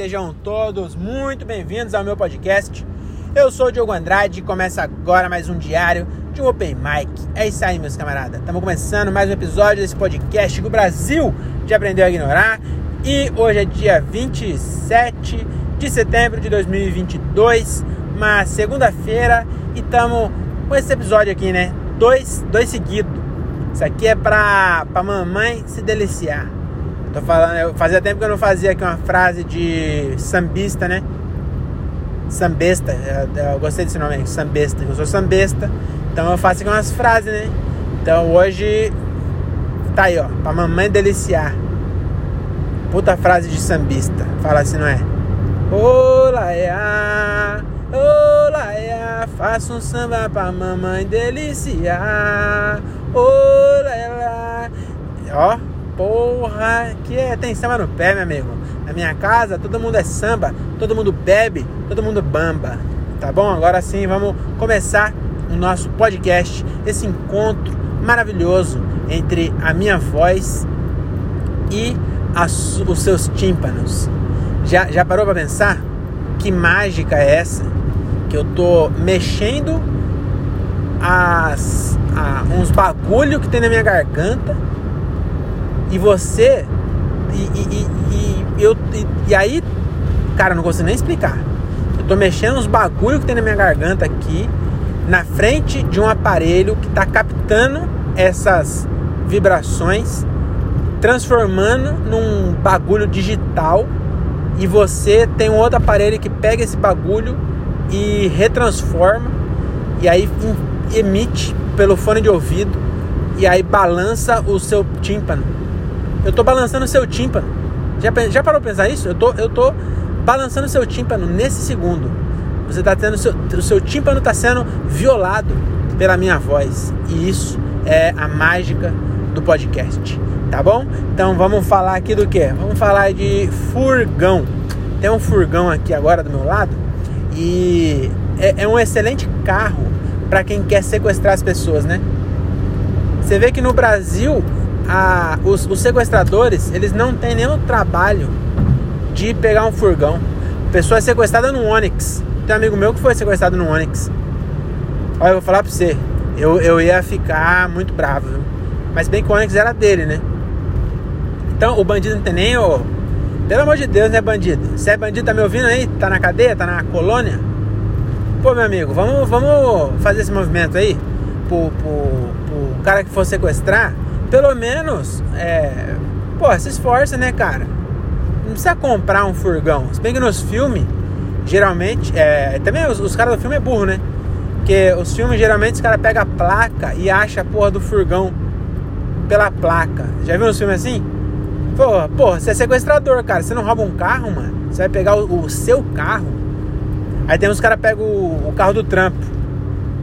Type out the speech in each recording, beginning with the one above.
sejam todos muito bem-vindos ao meu podcast. Eu sou o Diogo Andrade e começa agora mais um diário de um Open Mic. É isso aí, meus camaradas. Estamos começando mais um episódio desse podcast que o Brasil já aprendeu a ignorar. E hoje é dia 27 de setembro de 2022, uma segunda-feira, e estamos com esse episódio aqui, né? Dois, dois seguidos. Isso aqui é pra, pra mamãe se deliciar. Tô falando, eu fazia tempo que eu não fazia aqui uma frase de sambista, né? Sambesta, eu, eu gostei desse nome sambesta. Eu sou sambesta, então eu faço aqui umas frases, né? Então hoje tá aí, ó, pra mamãe deliciar. Puta frase de sambista. Fala assim, não é? Olá, é Olá, é faça um samba pra mamãe deliciar. Olá, é Ó, Porra, que é, tem samba no pé, meu amigo. Na minha casa, todo mundo é samba, todo mundo bebe, todo mundo bamba. Tá bom? Agora sim, vamos começar o nosso podcast, esse encontro maravilhoso entre a minha voz e as, os seus tímpanos. Já, já parou para pensar? Que mágica é essa? Que eu tô mexendo as, a, uns bagulho que tem na minha garganta e você. E, e, e, e eu, e, aí, cara, não consigo nem explicar. Eu tô mexendo uns bagulho que tem na minha garganta aqui, na frente de um aparelho que tá captando essas vibrações, transformando num bagulho digital. E você tem um outro aparelho que pega esse bagulho e retransforma, e aí emite pelo fone de ouvido, e aí balança o seu tímpano eu tô balançando seu tímpano. Já, já parou pra pensar isso? Eu tô, eu tô balançando seu tímpano nesse segundo. Você tá tendo seu, o seu tímpano tá sendo violado pela minha voz. E isso é a mágica do podcast. Tá bom? Então vamos falar aqui do que? Vamos falar de furgão. Tem um furgão aqui agora do meu lado e é, é um excelente carro para quem quer sequestrar as pessoas, né? Você vê que no Brasil a, os, os, sequestradores eles não têm nenhum trabalho de pegar um furgão. A pessoa é sequestrada no Onix. Tem um amigo meu que foi sequestrado no Onix. Olha, eu vou falar pra você. Eu, eu ia ficar muito bravo. Viu? Mas bem que o Onix era dele, né? Então o bandido não tem nem o. Pelo amor de Deus, né, bandido? Se é bandido, tá me ouvindo aí? Tá na cadeia? Tá na colônia? Pô, meu amigo, vamos, vamos fazer esse movimento aí pro, pro, pro cara que for sequestrar pelo menos, é, pô, se esforça, né, cara? Não precisa comprar um furgão. Se bem que nos filmes, geralmente, é, também os, os caras do filme é burro, né? Porque os filmes, geralmente, os caras pegam a placa e acham a porra do furgão pela placa. Já viu uns filmes assim? Pô, pô, você é sequestrador, cara. Você não rouba um carro, mano. Você vai pegar o, o seu carro. Aí tem uns caras pegam o, o carro do trampo.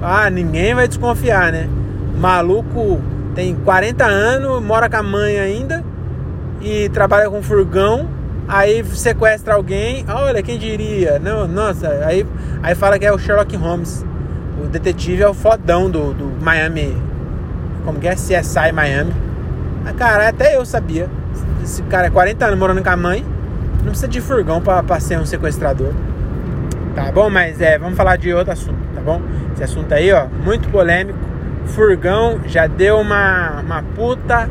Ah, ninguém vai desconfiar, né? Maluco tem 40 anos, mora com a mãe ainda e trabalha com furgão. Aí sequestra alguém, olha quem diria, não, nossa, aí, aí fala que é o Sherlock Holmes. O detetive é o fodão do, do Miami. Como que é? CSI Miami. Ah, cara, até eu sabia. Esse cara é 40 anos morando com a mãe. Não precisa de furgão pra, pra ser um sequestrador. Tá bom? Mas é, vamos falar de outro assunto, tá bom? Esse assunto aí, ó, muito polêmico furgão já deu uma, uma puta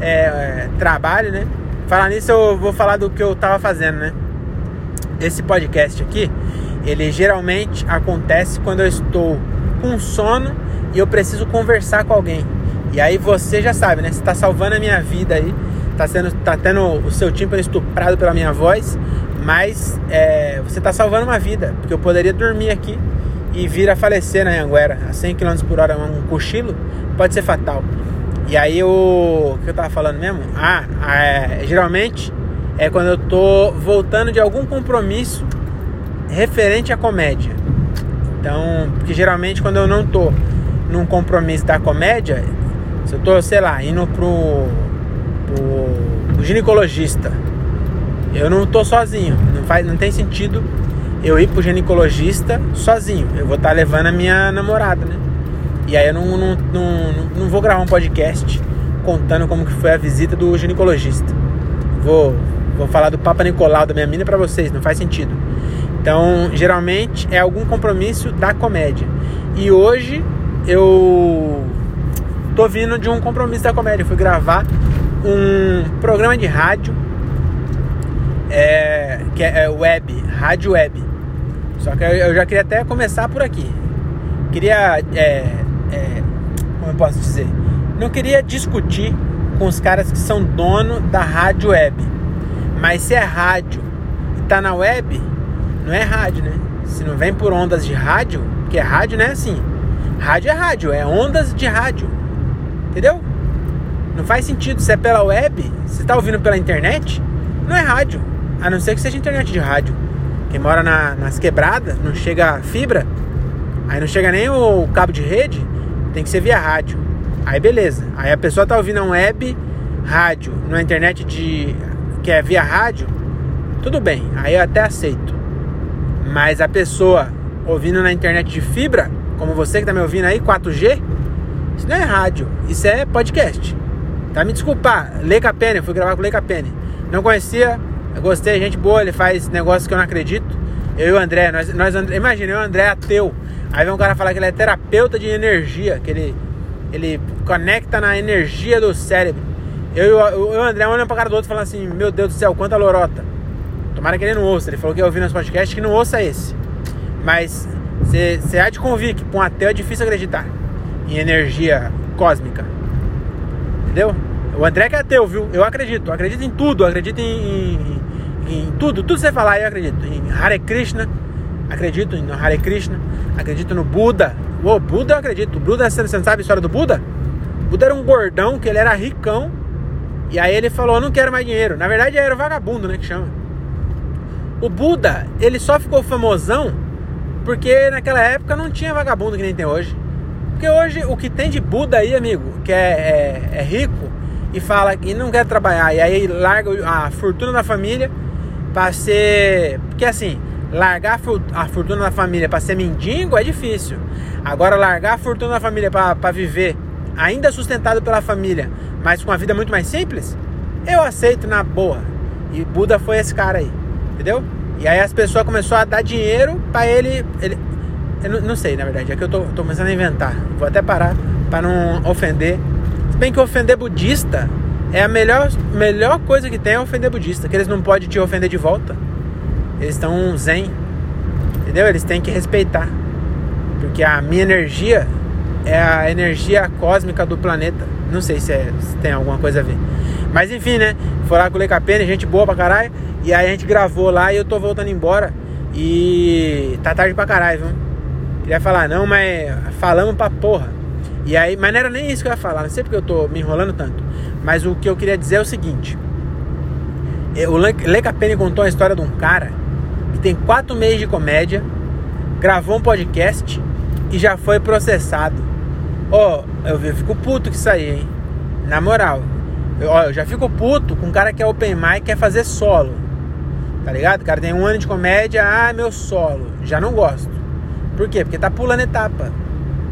é, trabalho, né? Falar nisso, eu vou falar do que eu tava fazendo, né? Esse podcast aqui, ele geralmente acontece quando eu estou com sono e eu preciso conversar com alguém. E aí você já sabe, né? Você tá salvando a minha vida aí, tá, sendo, tá tendo o seu tímpano estuprado pela minha voz, mas é, você tá salvando uma vida, porque eu poderia dormir aqui e vir a falecer na Anguera a 100 km por hora, um cochilo, pode ser fatal. E aí o, que eu tava falando mesmo? Ah, é, geralmente é quando eu tô voltando de algum compromisso referente à comédia. Então, porque geralmente quando eu não tô num compromisso da comédia, se eu tô, sei lá, indo pro, pro, pro ginecologista, eu não tô sozinho, não faz, não tem sentido eu ir pro ginecologista sozinho. Eu vou estar tá levando a minha namorada, né? E aí eu não, não, não, não vou gravar um podcast contando como que foi a visita do ginecologista. Vou, vou falar do Papa Nicolau da minha mina para vocês, não faz sentido. Então, geralmente é algum compromisso da comédia. E hoje eu tô vindo de um compromisso da comédia. Eu fui gravar um programa de rádio é, que é, é web, rádio web. Só que eu já queria até começar por aqui. Queria, é, é, como eu posso dizer, não queria discutir com os caras que são dono da rádio web. Mas se é rádio e tá na web, não é rádio, né? Se não vem por ondas de rádio, que é rádio, né? Assim, rádio é rádio, é ondas de rádio. Entendeu? Não faz sentido. Se é pela web, se tá ouvindo pela internet, não é rádio. A não ser que seja internet de rádio. Quem mora na, nas quebradas, não chega fibra, aí não chega nem o cabo de rede, tem que ser via rádio. Aí beleza. Aí a pessoa tá ouvindo um web, rádio, na internet de que é via rádio, tudo bem, aí eu até aceito. Mas a pessoa ouvindo na internet de fibra, como você que tá me ouvindo aí, 4G, isso não é rádio, isso é podcast. Tá? Me desculpar, Leica Penny, fui gravar com Leica Penny. Não conhecia, eu gostei, gente boa, ele faz negócios que eu não acredito. Eu e o André, nós, nós imagina, eu e o André é ateu. Aí vem um cara falar que ele é terapeuta de energia, que ele, ele conecta na energia do cérebro. Eu e o, André olhando pra cara do outro falando assim, meu Deus do céu, quanta lorota. Tomara que ele não ouça. Ele falou que ia ouvir nosso podcast que não ouça esse. Mas você há de convir que pra um ateu é difícil acreditar em energia cósmica. Entendeu? O André que é ateu, viu? Eu acredito. Eu acredito em tudo. Eu acredito em, em, em tudo. Tudo você falar, eu acredito. Em Hare Krishna. Acredito em Hare Krishna. Acredito no Buda. O Buda eu acredito. Buda, você não sabe a história do Buda? Buda era um gordão, que ele era ricão. E aí ele falou, não quero mais dinheiro. Na verdade era vagabundo, né, que chama. O Buda, ele só ficou famosão porque naquela época não tinha vagabundo que nem tem hoje. Porque hoje o que tem de Buda aí, amigo, que é, é, é rico e fala que não quer trabalhar, e aí larga a fortuna da família para ser. Porque assim, largar a fortuna da família para ser mendigo é difícil. Agora, largar a fortuna da família para viver, ainda sustentado pela família, mas com uma vida muito mais simples, eu aceito na boa. E Buda foi esse cara aí, entendeu? E aí as pessoas começaram a dar dinheiro para ele, ele eu não, não, sei, na verdade. É que eu tô, tô começando a inventar. Vou até parar para não ofender. Se bem que ofender budista é a melhor, melhor coisa que tem é ofender budista. Que eles não podem te ofender de volta. Eles estão zen. Entendeu? Eles têm que respeitar. Porque a minha energia é a energia cósmica do planeta. Não sei se, é, se tem alguma coisa a ver. Mas enfim, né? Foi lá com o Lecapene, gente boa pra caralho. E aí a gente gravou lá e eu tô voltando embora. E tá tarde pra caralho, viu? Queria falar, não, mas falamos pra porra. E aí, mas não era nem isso que eu ia falar, não sei porque eu tô me enrolando tanto. Mas o que eu queria dizer é o seguinte: o Leca Penny contou a história de um cara que tem quatro meses de comédia, gravou um podcast e já foi processado. Ó, oh, eu, fico puto com isso aí, hein? Na moral, eu, ó, eu já fico puto com um cara que é open mic e quer fazer solo. Tá ligado? O cara tem um ano de comédia, ah, meu solo. Já não gosto. Por quê? Porque tá pulando etapa.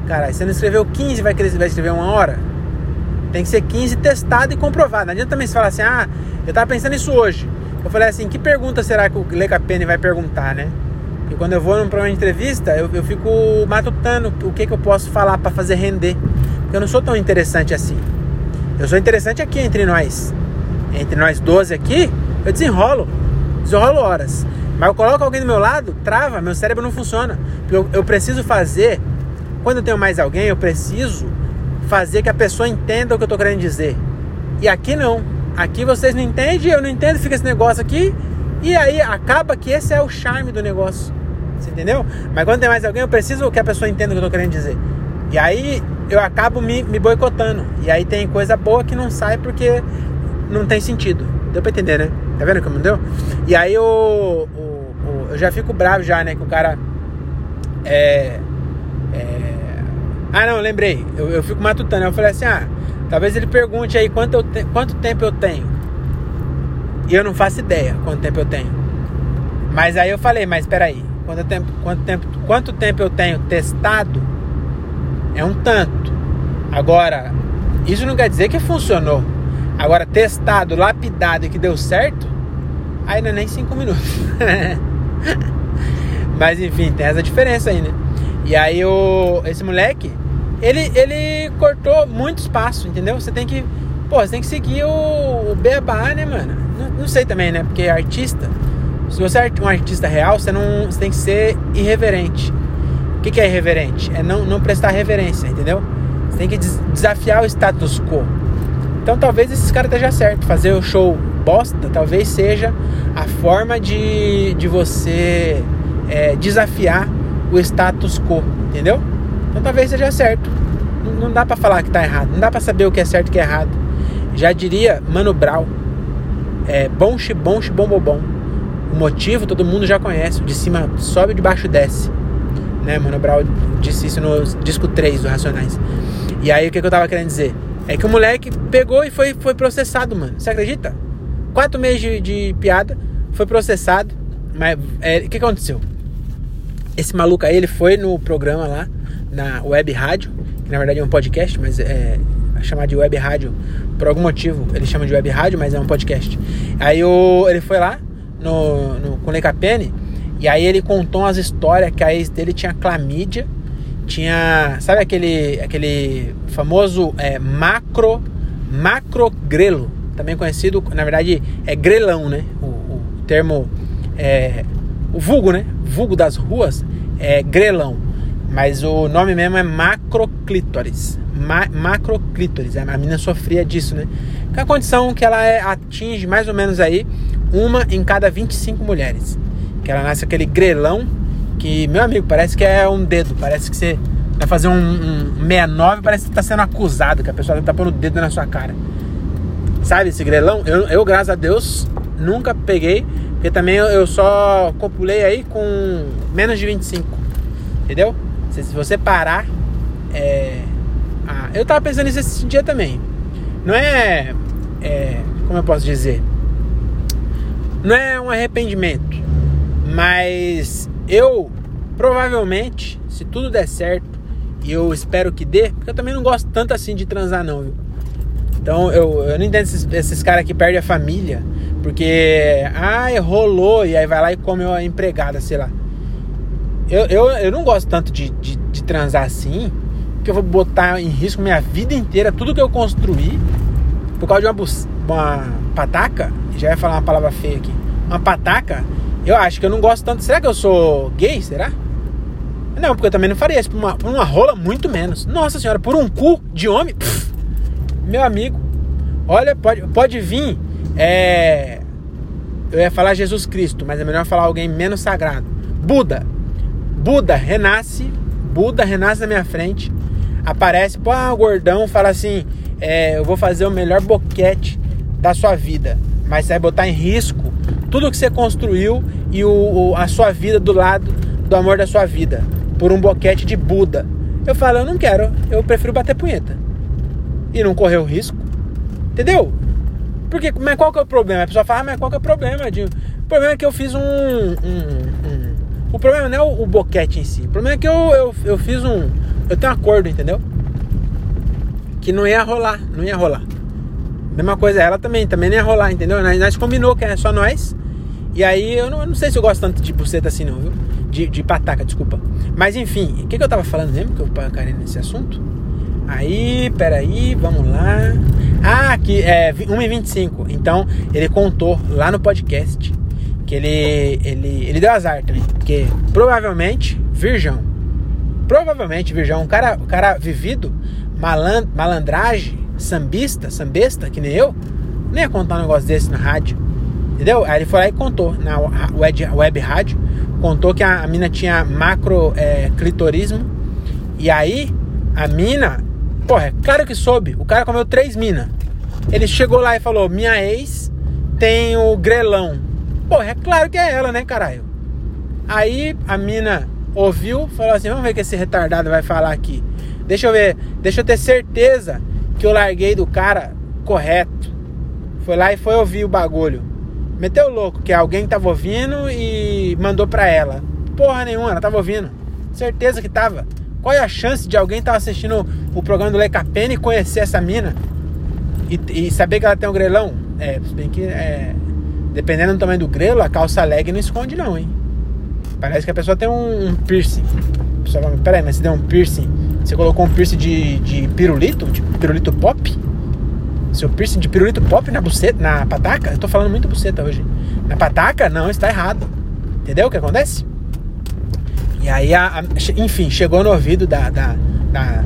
Cara, você não escreveu 15, vai, vai escrever uma hora? Tem que ser 15 testado e comprovado. Não adianta também você falar assim, ah, eu tava pensando nisso hoje. Eu falei assim, que pergunta será que o Leca Penny vai perguntar, né? Porque quando eu vou num programa de entrevista, eu, eu fico matutando o que, que eu posso falar para fazer render. Porque eu não sou tão interessante assim. Eu sou interessante aqui entre nós. Entre nós 12 aqui, eu desenrolo. Desenrolo horas. Mas eu coloco alguém do meu lado, trava, meu cérebro não funciona. Eu, eu preciso fazer, quando eu tenho mais alguém, eu preciso fazer que a pessoa entenda o que eu estou querendo dizer. E aqui não. Aqui vocês não entendem, eu não entendo, fica esse negócio aqui. E aí acaba que esse é o charme do negócio. Você entendeu? Mas quando tem mais alguém, eu preciso que a pessoa entenda o que eu estou querendo dizer. E aí eu acabo me, me boicotando. E aí tem coisa boa que não sai porque não tem sentido. Deu pra entender, né? Tá vendo como deu? E aí o, o, eu já fico bravo já, né? Que o cara. É ah não, lembrei. Eu, eu fico matutando. Eu falei assim, ah, talvez ele pergunte aí quanto, eu te, quanto tempo eu tenho. E eu não faço ideia quanto tempo eu tenho. Mas aí eu falei, mas peraí, quanto tempo, quanto tempo, quanto tempo eu tenho testado é um tanto. Agora, isso não quer dizer que funcionou. Agora, testado, lapidado e que deu certo, é nem 5 minutos. Mas enfim, tem essa diferença aí, né? E aí o, esse moleque, ele, ele cortou muito espaço, entendeu? Você tem que. Pô, você tem que seguir o, o beabá, né, mano? Não, não sei também, né? Porque artista. Se você é um artista real, você não você tem que ser irreverente. O que, que é irreverente? É não, não prestar reverência, entendeu? Você tem que des desafiar o status quo. Então talvez esses caras estejam certo. Fazer o show bosta talvez seja a forma de, de você é, desafiar o status quo, entendeu? Então talvez seja certo. Não, dá para falar que tá errado. Não dá para saber o que é certo e o que é errado. Já diria Mano Brown. É bom bom bom bom bom. O motivo todo mundo já conhece. De cima sobe, de baixo desce. Né? Mano Brown disse isso no disco 3 do Racionais. E aí o que, que eu tava querendo dizer? É que o moleque pegou e foi, foi processado, mano. Você acredita? Quatro meses de, de piada, foi processado. Mas é, o que aconteceu? Esse maluco aí, ele foi no programa lá, na web rádio, que na verdade é um podcast, mas é, é chamado de web rádio por algum motivo. Ele chama de web rádio, mas é um podcast. Aí o, ele foi lá no, no, com o Lecapene e aí ele contou umas histórias que a ex dele tinha clamídia, tinha, sabe aquele, aquele famoso é, macro, macrogrelo, também conhecido, na verdade é grelão, né? O, o termo, é, o vulgo, né? vulgo das ruas é grelão, mas o nome mesmo é macroclítoris. Ma macroclítoris, a menina sofria disso, né? Que é a condição que ela é, atinge mais ou menos aí uma em cada 25 mulheres. Que ela nasce aquele grelão que, meu amigo, parece que é um dedo, parece que você vai fazer um, um 69, parece que tá sendo acusado, que a pessoa tá pondo o dedo na sua cara. Sabe esse grelão? Eu, eu graças a Deus, nunca peguei, porque também eu, só copulei aí com menos de 25. Entendeu? Se, se você parar. É... Ah, eu tava pensando nisso esse dia também. Não é, é. Como eu posso dizer? Não é um arrependimento. Mas eu provavelmente, se tudo der certo, e eu espero que dê, porque eu também não gosto tanto assim de transar, não, viu? Então eu, eu não entendo esses, esses caras que perdem a família porque, ah, rolou, e aí vai lá e come a empregada, sei lá. Eu, eu, eu não gosto tanto de, de, de transar assim, que eu vou botar em risco minha vida inteira, tudo que eu construí, por causa de uma, uma pataca, já ia falar uma palavra feia aqui, uma pataca, eu acho que eu não gosto tanto. Será que eu sou gay? Será? Não, porque eu também não faria isso por uma, por uma rola, muito menos. Nossa senhora, por um cu de homem, pff, meu amigo, olha, pode, pode vir é. Eu ia falar Jesus Cristo, mas é melhor falar alguém menos sagrado. Buda. Buda renasce. Buda renasce na minha frente. Aparece, pô, ah, gordão fala assim: é, Eu vou fazer o melhor boquete da sua vida. Mas você vai botar em risco tudo que você construiu e o, o, a sua vida do lado do amor da sua vida. Por um boquete de Buda. Eu falo, eu não quero, eu prefiro bater punheta. E não correr o risco. Entendeu? Porque, mas qual que é o problema? A pessoa fala, ah, mas qual que é o problema? De... O problema é que eu fiz um. um, um... O problema não é o, o, boquete em si. O problema é que eu, eu, eu fiz um. Eu tenho um acordo, entendeu? Que não ia rolar, não ia rolar. Mesma coisa, ela também, também não ia rolar, entendeu? Nós, nós combinou que é só nós. E aí eu não, eu não sei se eu gosto tanto de buceta assim, não, viu? De, de pataca, desculpa. Mas enfim, o que, que eu tava falando mesmo que eu parei nesse assunto? Aí, peraí, vamos lá. Ah, que é 1,25. Então, ele contou lá no podcast que ele, ele, ele deu azar também. Porque provavelmente, virgão. Provavelmente, virgão. Um cara, um cara vivido, maland, malandragem, sambista, sambesta, que nem eu, nem ia contar um negócio desse na rádio. Entendeu? Aí ele foi lá e contou na web, web rádio. Contou que a, a mina tinha macro é, clitorismo. E aí, a mina Porra, é claro que soube. O cara comeu três minas. Ele chegou lá e falou: Minha ex tem o grelão. Porra, é claro que é ela, né, caralho? Aí a mina ouviu, falou assim: Vamos ver o que esse retardado vai falar aqui. Deixa eu ver, deixa eu ter certeza que eu larguei do cara correto. Foi lá e foi ouvir o bagulho. Meteu louco que alguém tava ouvindo e mandou pra ela. Porra nenhuma, ela tava ouvindo. Certeza que tava. Qual é a chance de alguém estar tá assistindo o programa do Leca Pena e conhecer essa mina? E, e, saber que ela tem um grelão? É, se bem que é, dependendo do tamanho do grelo, a calça leg não esconde não, hein? Parece que a pessoa tem um, um piercing. A pessoa fala, peraí, mas você deu um piercing? Você colocou um piercing de, de pirulito? De pirulito pop? Seu piercing de pirulito pop na buceta, na pataca? Eu tô falando muito buceta hoje. Na pataca? Não, está errado. Entendeu o que acontece? E aí, a, a, enfim, chegou no ouvido da, da, da,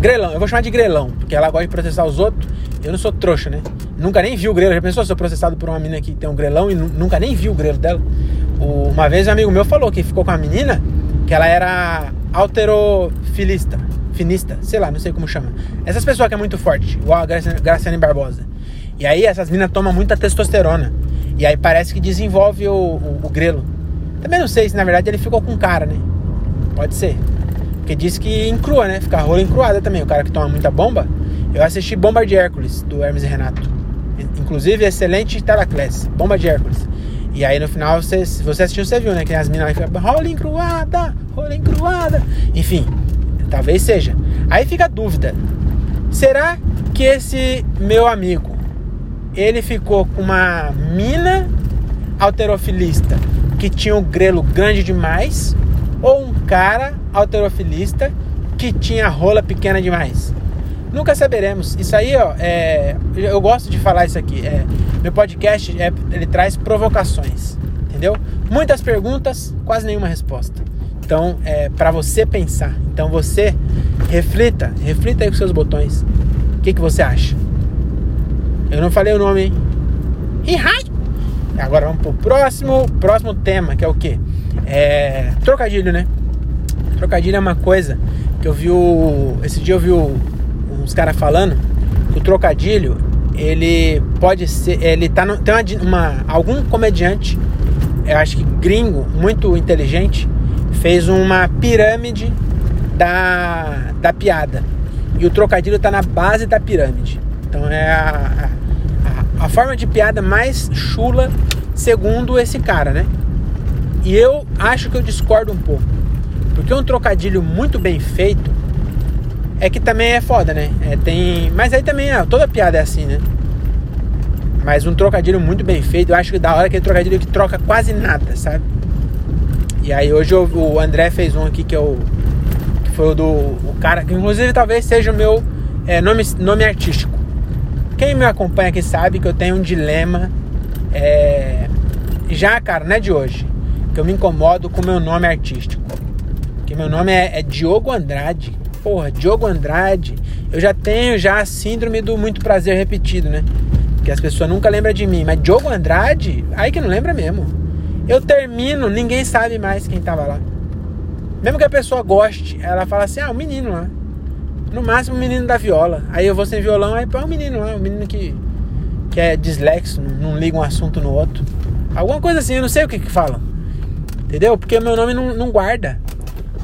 Grelão, eu vou chamar de grelão, porque ela gosta de processar os outros. Eu não sou trouxa, né? Nunca nem vi o grelo. Já pensou se eu processado por uma menina que tem um grelão e nunca nem vi o grelo dela? O, uma vez um amigo meu falou que ficou com uma menina que ela era alterofilista, finista, sei lá, não sei como chama. Essas pessoas que é muito forte, igual a Graciane Barbosa. E aí essas meninas tomam muita testosterona. E aí parece que desenvolve o, o, o grelo. Também não sei se na verdade ele ficou com cara, né? Pode ser. Porque diz que encrua, né? Fica rola encruada também. O cara que toma muita bomba. Eu assisti Bomba de Hércules, do Hermes e Renato. Inclusive, excelente Telaclass. Bomba de Hércules. E aí no final, você, se você assistiu, você viu, né? Que as meninas ficam rola encruada, rola encruada. Enfim, talvez seja. Aí fica a dúvida. Será que esse meu amigo, ele ficou com uma mina alterofilista que tinha um grelo grande demais ou um cara alterofilista que tinha rola pequena demais? Nunca saberemos. Isso aí, ó, é, eu gosto de falar isso aqui. É, meu podcast é, ele traz provocações, entendeu? Muitas perguntas, quase nenhuma resposta. Então, é para você pensar. Então, você reflita, reflita aí com seus botões. O que, que você acha? Eu não falei o nome, hein? Agora vamos pro próximo, próximo tema, que é o quê? É trocadilho, né? Trocadilho é uma coisa que eu vi o, esse dia eu vi o, uns caras falando que o trocadilho ele pode ser, ele tá no, tem uma, uma, algum comediante, eu acho que gringo, muito inteligente, fez uma pirâmide da, da piada. E o trocadilho tá na base da pirâmide. Então é a, a, forma de piada mais chula segundo esse cara, né? E eu acho que eu discordo um pouco. Porque um trocadilho muito bem feito é que também é foda, né? É, tem... Mas aí também, é, toda piada é assim, né? Mas um trocadilho muito bem feito, eu acho que da hora aquele trocadilho que troca quase nada, sabe? E aí hoje eu, o André fez um aqui que eu. Que foi o do. O cara, que inclusive talvez seja o meu é, nome, nome artístico. Quem me acompanha aqui sabe que eu tenho um dilema. É, já, cara, não é de hoje. Que eu me incomodo com o meu nome artístico. Que meu nome é, é Diogo Andrade. Porra, Diogo Andrade. Eu já tenho já a síndrome do muito prazer repetido, né? Que as pessoas nunca lembram de mim. Mas Diogo Andrade, aí que não lembra mesmo. Eu termino, ninguém sabe mais quem tava lá. Mesmo que a pessoa goste, ela fala assim: ah, o menino lá. No máximo o menino da viola. Aí eu vou sem violão, aí é o menino lá, o menino que, que é dislexo, não, não liga um assunto no outro. Alguma coisa assim, eu não sei o que que falam. Entendeu? Porque meu nome não, não guarda.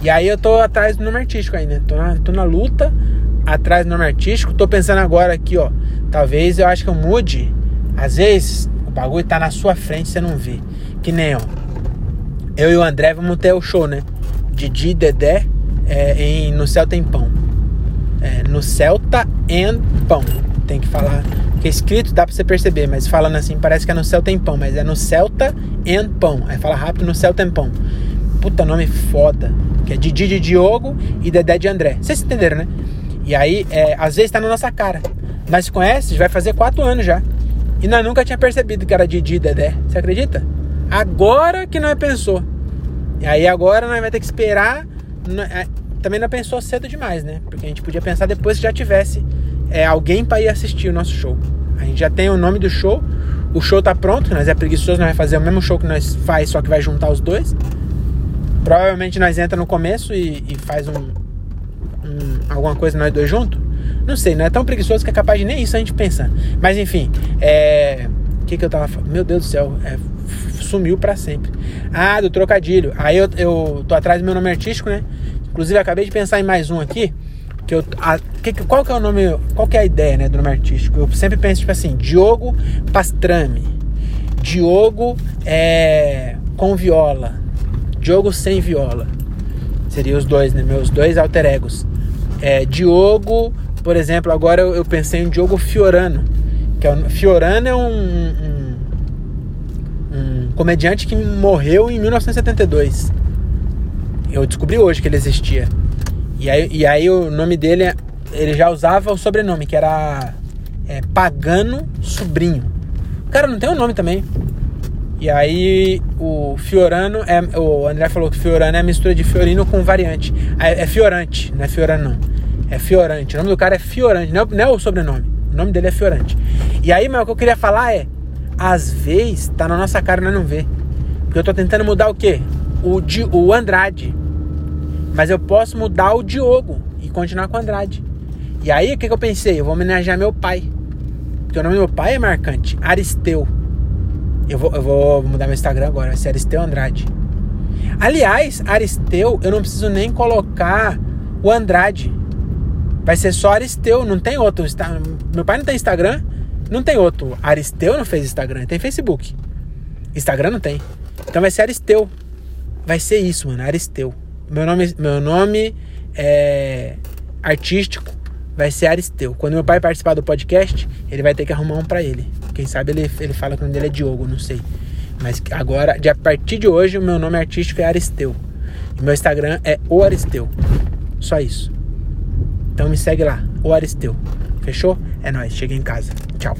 E aí eu tô atrás do nome artístico ainda. Né? Tô na, tô na luta atrás do nome artístico. Tô pensando agora aqui, ó. Talvez eu acho que eu mude. Às vezes o bagulho tá na sua frente você não vê. Que nem, ó. Eu e o André vamos ter o show, né? Didi Dedé é, em, no Céu Tem Pão. É, no Celta and Pão. Tem que falar. Que é escrito dá pra você perceber, mas falando assim parece que é no Céu Tem Pão. Mas é no Celta and Pão. Aí fala rápido no Céu Tem Pão. Puta nome foda que é Didi de Diogo e Dedé de André. Vocês entenderam, né? E aí, é, às vezes tá na nossa cara. Nós se conhece, vai fazer quatro anos já. E nós nunca tinha percebido que era Didi e Dedé. Você acredita? Agora que nós pensou. E aí agora nós vai ter que esperar. Também não pensou cedo demais, né? Porque a gente podia pensar depois que já tivesse é, alguém para ir assistir o nosso show. A gente já tem o nome do show. O show tá pronto, nós é preguiçoso, nós vai fazer o mesmo show que nós faz, só que vai juntar os dois. Provavelmente nós entra no começo e, e faz um, um, alguma coisa nós dois juntos. Não sei, não é tão preguiçoso que é capaz de nem isso a gente pensar. Mas enfim, é. O que, que eu tava falando? Meu Deus do céu, é, sumiu para sempre. Ah, do trocadilho. Aí eu, eu tô atrás do meu nome artístico, né? Inclusive acabei de pensar em mais um aqui. Que eu, a, que, qual que é o nome? Qual que é a ideia, né, do nome artístico? Eu sempre penso, tipo assim, Diogo Pastrame. Diogo é, com viola. Diogo sem viola. Seria os dois, né? Meus dois alter egos. É, Diogo, por exemplo, agora eu, eu pensei em Diogo Fiorano. Que é Fiorano é um, um, um comediante que morreu em 1972. Eu descobri hoje que ele existia. E aí, e aí o nome dele, ele já usava o sobrenome, que era é, Pagano Sobrinho. O cara não tem um nome também. E aí o Fiorano é. O André falou que Fiorano é a mistura de Fiorino com variante. É, é Fiorante, não é Fiorano não. É Fiorante. O nome do cara é Fiorante, não é, não é o sobrenome. O nome dele é Fiorante. E aí, mas o que eu queria falar é. Às vezes tá na nossa cara e nós não vê. Porque eu tô tentando mudar o quê? O, Di, o Andrade. Mas eu posso mudar o Diogo e continuar com o Andrade. E aí, o que, que eu pensei? Eu vou homenagear meu pai. Porque o nome do meu pai é marcante. Aristeu. Eu vou, eu vou mudar meu Instagram agora, vai ser Aristeu Andrade. Aliás, Aristeu, eu não preciso nem colocar o Andrade. Vai ser só Aristeu, não tem outro. Meu pai não tem Instagram, não tem outro. Aristeu não fez Instagram, tem Facebook. Instagram não tem. Então vai ser Aristeu. Vai ser isso, mano, Aristeu. Meu nome, meu nome é artístico vai ser Aristeu. Quando meu pai participar do podcast, ele vai ter que arrumar um para ele. Quem sabe ele, ele fala que o nome dele é Diogo, não sei. Mas agora, de, a partir de hoje, o meu nome artístico é Aristeu. E meu Instagram é o Aristeu. Só isso. Então me segue lá, o Aristeu. Fechou? É nóis, cheguei em casa. Tchau.